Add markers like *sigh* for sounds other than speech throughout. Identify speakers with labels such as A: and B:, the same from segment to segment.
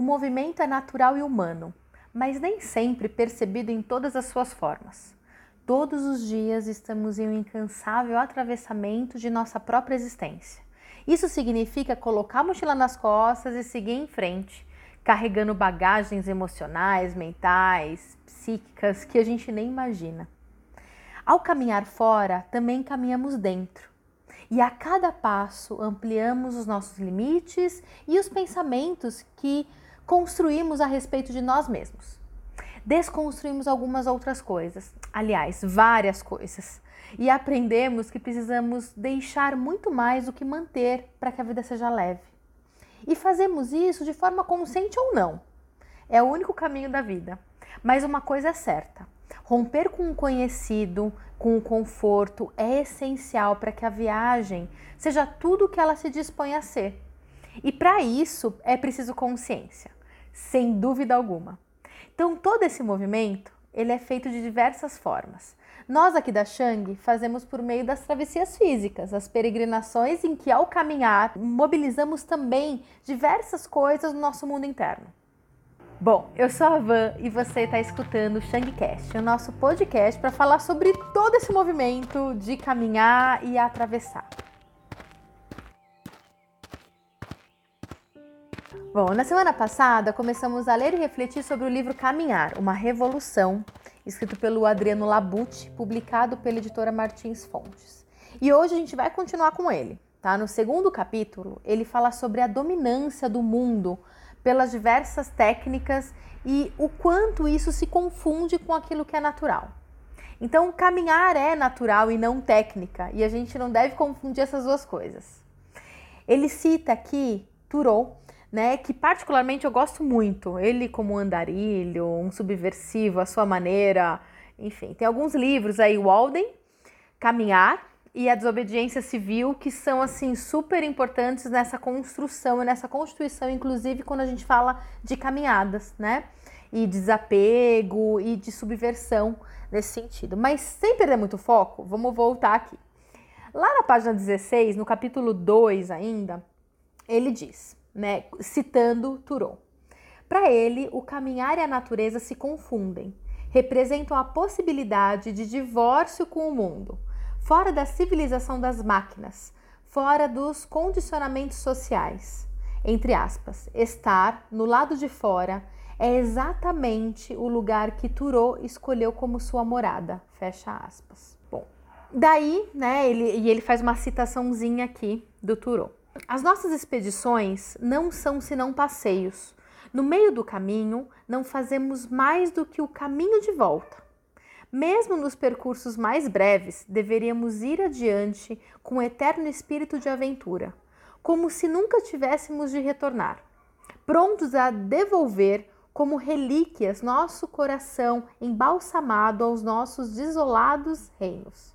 A: O movimento é natural e humano, mas nem sempre percebido em todas as suas formas. Todos os dias estamos em um incansável atravessamento de nossa própria existência. Isso significa colocar a mochila nas costas e seguir em frente, carregando bagagens emocionais, mentais, psíquicas que a gente nem imagina. Ao caminhar fora, também caminhamos dentro. E a cada passo ampliamos os nossos limites e os pensamentos que construímos a respeito de nós mesmos. Desconstruímos algumas outras coisas, aliás, várias coisas, e aprendemos que precisamos deixar muito mais do que manter para que a vida seja leve. E fazemos isso de forma consciente ou não. É o único caminho da vida. Mas uma coisa é certa: romper com o conhecido, com o conforto, é essencial para que a viagem seja tudo o que ela se dispõe a ser. E para isso é preciso consciência, sem dúvida alguma. Então todo esse movimento ele é feito de diversas formas. Nós aqui da Shang fazemos por meio das travessias físicas, as peregrinações em que ao caminhar mobilizamos também diversas coisas no nosso mundo interno. Bom, eu sou a Van e você está escutando o Shangcast, o nosso podcast para falar sobre todo esse movimento de caminhar e atravessar. Bom, na semana passada começamos a ler e refletir sobre o livro Caminhar, uma revolução, escrito pelo Adriano Labucci, publicado pela editora Martins Fontes. E hoje a gente vai continuar com ele, tá? No segundo capítulo, ele fala sobre a dominância do mundo pelas diversas técnicas e o quanto isso se confunde com aquilo que é natural. Então, caminhar é natural e não técnica, e a gente não deve confundir essas duas coisas. Ele cita aqui Thoreau, né, que particularmente eu gosto muito. Ele como andarilho, um subversivo à sua maneira, enfim. Tem alguns livros aí, Walden, Caminhar, e a desobediência civil, que são assim super importantes nessa construção e nessa constituição, inclusive quando a gente fala de caminhadas, né? E desapego e de subversão nesse sentido. Mas sem perder muito foco, vamos voltar aqui. Lá na página 16, no capítulo 2 ainda, ele diz, né, citando Thoreau. Para ele, o caminhar e a natureza se confundem, representam a possibilidade de divórcio com o mundo fora da civilização das máquinas, fora dos condicionamentos sociais. Entre aspas, estar no lado de fora é exatamente o lugar que Thoreau escolheu como sua morada. Fecha aspas. Bom, daí, né, ele, e ele faz uma citaçãozinha aqui do Thoreau. As nossas expedições não são senão passeios. No meio do caminho, não fazemos mais do que o caminho de volta. Mesmo nos percursos mais breves, deveríamos ir adiante com um eterno espírito de aventura, como se nunca tivéssemos de retornar, prontos a devolver como relíquias nosso coração embalsamado aos nossos desolados reinos.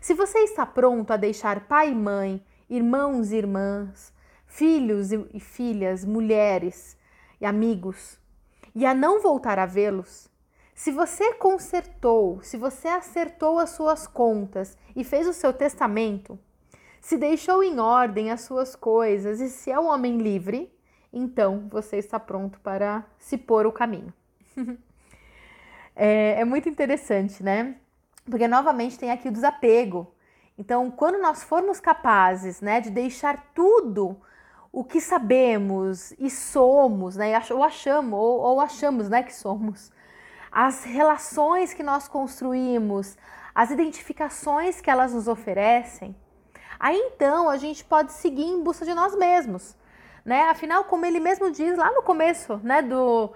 A: Se você está pronto a deixar pai e mãe, irmãos e irmãs, filhos e filhas, mulheres e amigos, e a não voltar a vê-los, se você consertou, se você acertou as suas contas e fez o seu testamento, se deixou em ordem as suas coisas e se é um homem livre, então você está pronto para se pôr o caminho. *laughs* é, é muito interessante, né? Porque novamente tem aqui o desapego. Então, quando nós formos capazes, né, de deixar tudo o que sabemos e somos, né, ou achamos, ou, ou achamos, né, que somos, as relações que nós construímos, as identificações que elas nos oferecem, aí então a gente pode seguir em busca de nós mesmos, né? Afinal, como ele mesmo diz lá no começo, né, do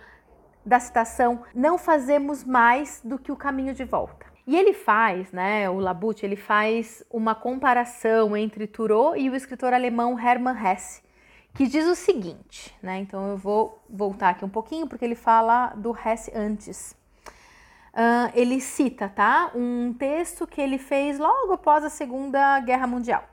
A: da citação, não fazemos mais do que o caminho de volta. E ele faz, né, o Labute, ele faz uma comparação entre Thoreau e o escritor alemão Hermann Hesse, que diz o seguinte, né? Então eu vou voltar aqui um pouquinho porque ele fala do Hesse antes uh, ele cita, tá? Um texto que ele fez logo após a Segunda Guerra Mundial.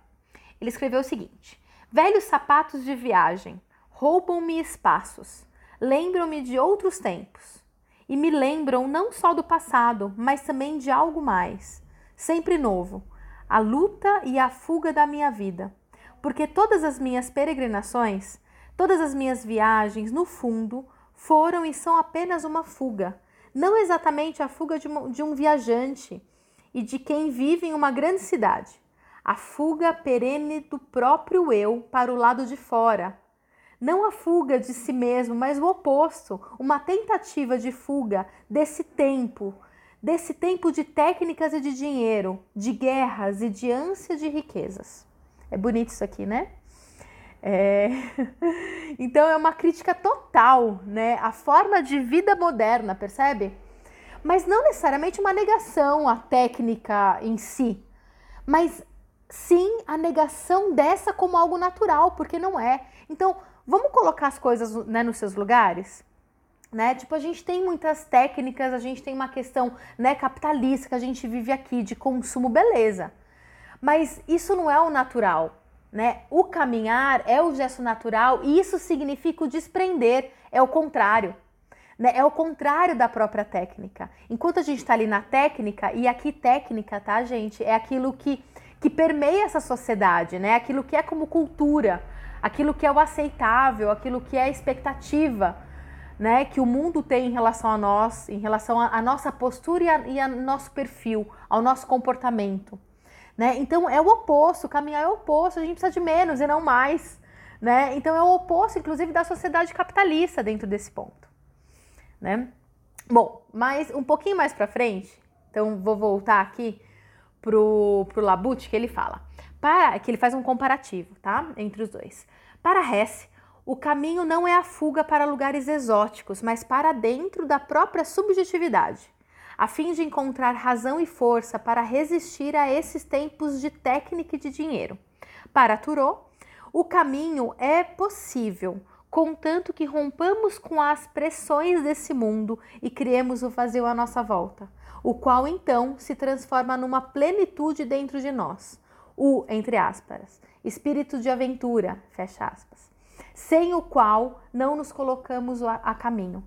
A: Ele escreveu o seguinte: Velhos sapatos de viagem roubam-me espaços, lembram-me de outros tempos e me lembram não só do passado, mas também de algo mais, sempre novo, a luta e a fuga da minha vida, porque todas as minhas peregrinações Todas as minhas viagens, no fundo, foram e são apenas uma fuga. Não exatamente a fuga de, uma, de um viajante e de quem vive em uma grande cidade. A fuga perene do próprio eu para o lado de fora. Não a fuga de si mesmo, mas o oposto, uma tentativa de fuga desse tempo, desse tempo de técnicas e de dinheiro, de guerras e de ânsia de riquezas. É bonito isso aqui, né? É... *laughs* Então é uma crítica total, né? A forma de vida moderna, percebe? Mas não necessariamente uma negação à técnica em si, mas sim a negação dessa como algo natural, porque não é. Então, vamos colocar as coisas né, nos seus lugares? Né? Tipo, a gente tem muitas técnicas, a gente tem uma questão né, capitalista que a gente vive aqui de consumo, beleza. Mas isso não é o natural né? O caminhar é o gesto natural e isso significa o desprender, é o contrário. Né? É o contrário da própria técnica. Enquanto a gente está ali na técnica, e aqui técnica, tá, gente? É aquilo que, que permeia essa sociedade, né? Aquilo que é como cultura, aquilo que é o aceitável, aquilo que é a expectativa. Né, que o mundo tem em relação a nós, em relação à nossa postura e, a, ao nosso perfil, ao nosso comportamento. Né? Então é o oposto, caminhar é o oposto, a gente precisa de menos e não mais. Né? Então é o oposto, inclusive, da sociedade capitalista dentro desse ponto. Né? Bom, mas um pouquinho mais para frente, então vou voltar aqui pro, pro Labute que ele fala, para que ele faz um comparativo, tá, entre os dois. Para Hess, o caminho não é a fuga para lugares exóticos, mas para dentro da própria subjetividade a fim de encontrar razão e força para resistir a esses tempos de técnica e de dinheiro. Para Thoreau, o caminho é possível, contanto que rompamos com as pressões desse mundo e criemos o vazio à nossa volta, o qual então se transforma numa plenitude dentro de nós. O, entre aspas, espírito de aventura, fecha aspas, sem o qual não nos colocamos a, a caminho.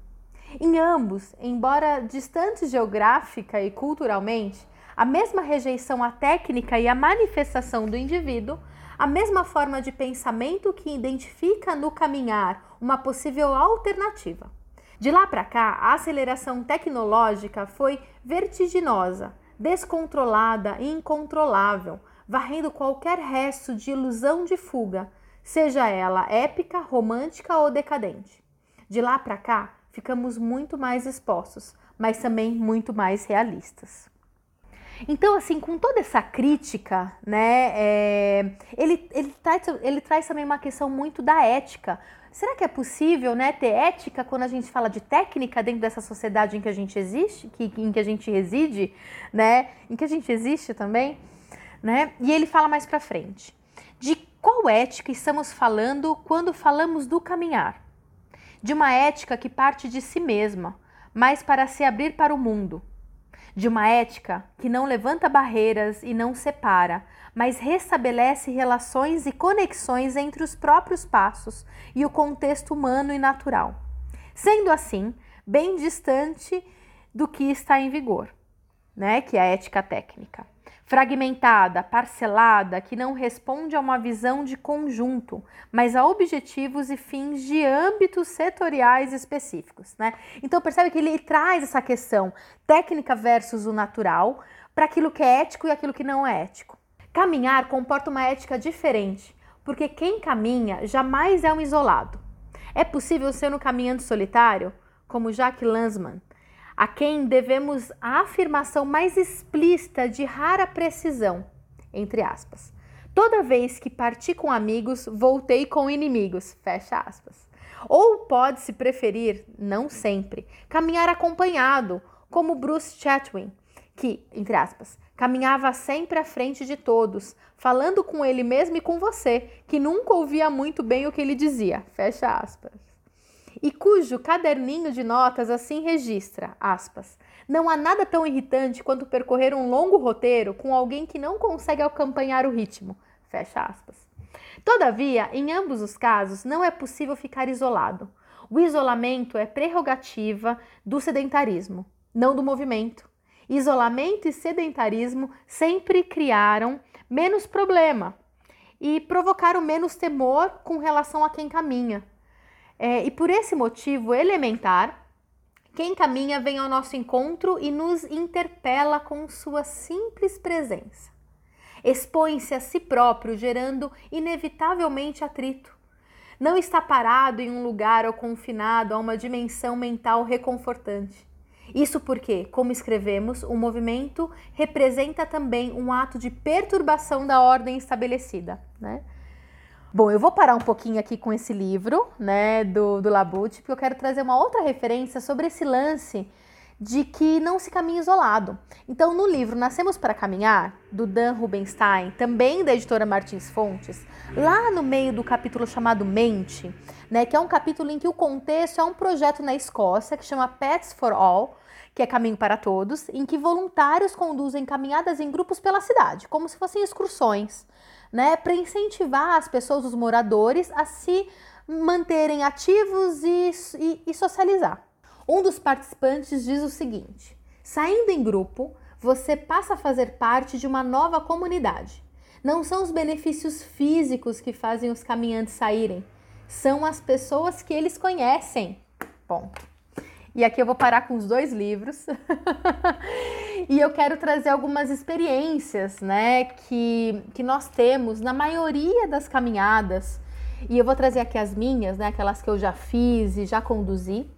A: Em ambos, embora distantes geográfica e culturalmente, a mesma rejeição à técnica e à manifestação do indivíduo, a mesma forma de pensamento que identifica no caminhar uma possível alternativa. De lá para cá, a aceleração tecnológica foi vertiginosa, descontrolada e incontrolável, varrendo qualquer resto de ilusão de fuga, seja ela épica, romântica ou decadente. De lá para cá, ficamos muito mais expostos, mas também muito mais realistas. Então, assim, com toda essa crítica, né, é, ele, ele, traz, ele traz também uma questão muito da ética. Será que é possível, né, ter ética quando a gente fala de técnica dentro dessa sociedade em que a gente existe, que, em que a gente reside, né, em que a gente existe também, né? E ele fala mais para frente. De qual ética estamos falando quando falamos do caminhar? De uma ética que parte de si mesma, mas para se abrir para o mundo, de uma ética que não levanta barreiras e não separa, mas restabelece relações e conexões entre os próprios passos e o contexto humano e natural, sendo assim bem distante do que está em vigor, né, que é a ética técnica fragmentada, parcelada, que não responde a uma visão de conjunto, mas a objetivos e fins de âmbitos setoriais específicos. Né? Então percebe que ele traz essa questão técnica versus o natural para aquilo que é ético e aquilo que não é ético. Caminhar comporta uma ética diferente, porque quem caminha jamais é um isolado. É possível ser um caminhante solitário, como Jacques Lanzmann, a quem devemos a afirmação mais explícita de rara precisão, entre aspas. Toda vez que parti com amigos, voltei com inimigos, fecha aspas. Ou pode-se preferir, não sempre, caminhar acompanhado, como Bruce Chatwin, que, entre aspas, caminhava sempre à frente de todos, falando com ele mesmo e com você, que nunca ouvia muito bem o que ele dizia, fecha aspas e cujo caderninho de notas assim registra, aspas, não há nada tão irritante quanto percorrer um longo roteiro com alguém que não consegue acompanhar o ritmo, fecha aspas. Todavia, em ambos os casos, não é possível ficar isolado. O isolamento é prerrogativa do sedentarismo, não do movimento. Isolamento e sedentarismo sempre criaram menos problema e provocaram menos temor com relação a quem caminha É, e por esse motivo elementar, quem caminha vem ao nosso encontro e nos interpela com sua simples presença. Expõe-se a si próprio, gerando inevitavelmente atrito. Não está parado em um lugar ou confinado a uma dimensão mental reconfortante. Isso porque, como escrevemos, o movimento representa também um ato de perturbação da ordem estabelecida, né? Bom, eu vou parar um pouquinho aqui com esse livro, né, do, do porque eu quero trazer uma outra referência sobre esse lance de que não se caminha isolado. Então, no livro Nascemos para Caminhar, do Dan Rubenstein, também da editora Martins Fontes, lá no meio do capítulo chamado Mente, né, que é um capítulo em que o contexto é um projeto na Escócia que chama Pets for All, que é Caminho para Todos, em que voluntários conduzem caminhadas em grupos pela cidade, como se fossem excursões, né, para incentivar as pessoas, os moradores, a se manterem ativos e, e, e socializar. Um dos participantes diz o seguinte: saindo em grupo, você passa a fazer parte de uma nova comunidade. Não são os benefícios físicos que fazem os caminhantes saírem, são as pessoas que eles conhecem. Ponto. E aqui eu vou parar com os dois livros. *laughs* e eu quero trazer algumas experiências, né, que, que nós temos na maioria das caminhadas. E eu vou trazer aqui as minhas, né, aquelas que eu já fiz e já conduzi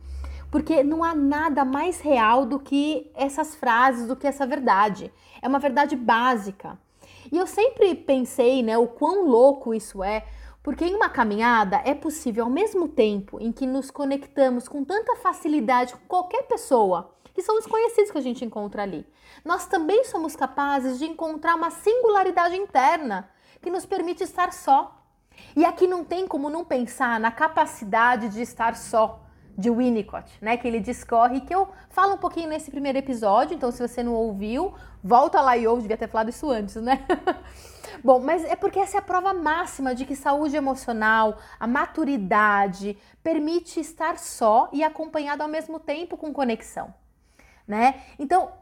A: porque não há nada mais real do que essas frases, do que essa verdade. É uma verdade básica. E eu sempre pensei, né, o quão louco isso é, porque em uma caminhada é possível, ao mesmo tempo em que nos conectamos com tanta facilidade com qualquer pessoa, que são desconhecidos que a gente encontra ali, nós também somos capazes de encontrar uma singularidade interna que nos permite estar só. E aqui não tem como não pensar na capacidade de estar só de Winnicott, né? Que ele discorre, que eu falo um pouquinho nesse primeiro episódio, então se você não ouviu, volta lá e ouve, devia ter falado isso antes, né? *laughs* Bom, mas é porque essa é a prova máxima de que saúde emocional, a maturidade, permite estar só e acompanhado ao mesmo tempo com conexão, né? Então,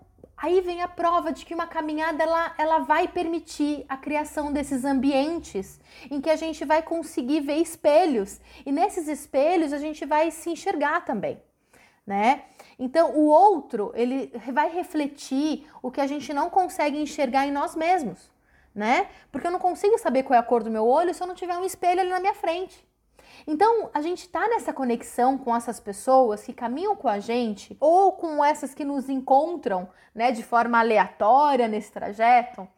A: Aí vem a prova de que uma caminhada ela, ela vai permitir a criação desses ambientes em que a gente vai conseguir ver espelhos e nesses espelhos a gente vai se enxergar também, né? Então o outro ele vai refletir o que a gente não consegue enxergar em nós mesmos, né? Porque eu não consigo saber qual é a cor do meu olho se eu não tiver um espelho ali na minha frente. Então, a gente está nessa conexão com essas pessoas que caminham com a gente ou com essas que nos encontram, né, de forma aleatória nesse trajeto.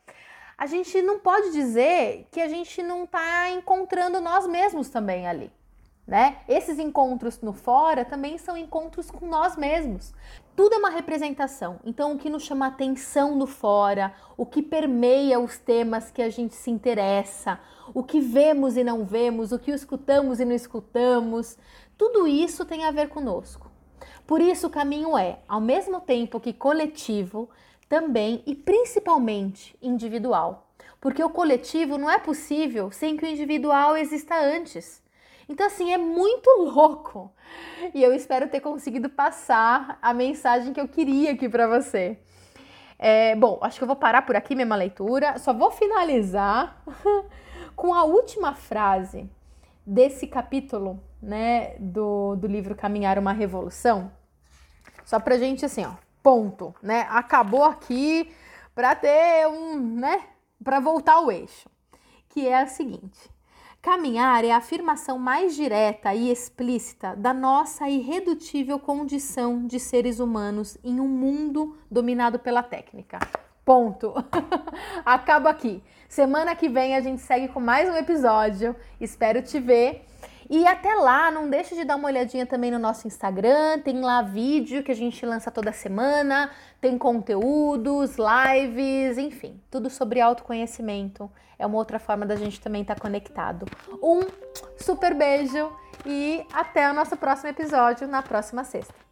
A: A gente não pode dizer que a gente não está encontrando nós mesmos também ali né? Esses encontros no fora também são encontros com nós mesmos. Tudo é uma representação. Então, o que nos chama atenção no fora, o que permeia os temas que a gente se interessa, o que vemos e não vemos, o que escutamos e não escutamos, tudo isso tem a ver conosco. Por isso, o caminho é, ao mesmo tempo que coletivo, também e principalmente individual. Porque o coletivo não é possível sem que o individual exista antes. Então, assim, é muito louco. E eu espero ter conseguido passar a mensagem que eu queria aqui para você. É, bom, acho que eu vou parar por aqui mesma leitura. Só vou finalizar *laughs* com a última frase desse capítulo, né, do, do livro Caminhar uma Revolução. Só pra gente, assim, ó, ponto, né? Acabou aqui para ter um, né, para voltar ao eixo, que é a seguinte: Caminhar é a afirmação mais direta e explícita da nossa irredutível condição de seres humanos em um mundo dominado pela técnica. Ponto. *laughs* Acaba aqui. Semana que vem a gente segue com mais um episódio. Espero te ver. E até lá, não deixe de dar uma olhadinha também no nosso Instagram, tem lá vídeo que a gente lança toda semana, tem conteúdos, lives, enfim, tudo sobre autoconhecimento. É uma outra forma da gente também estar tá conectado. Um super beijo e até o nosso próximo episódio na próxima sexta.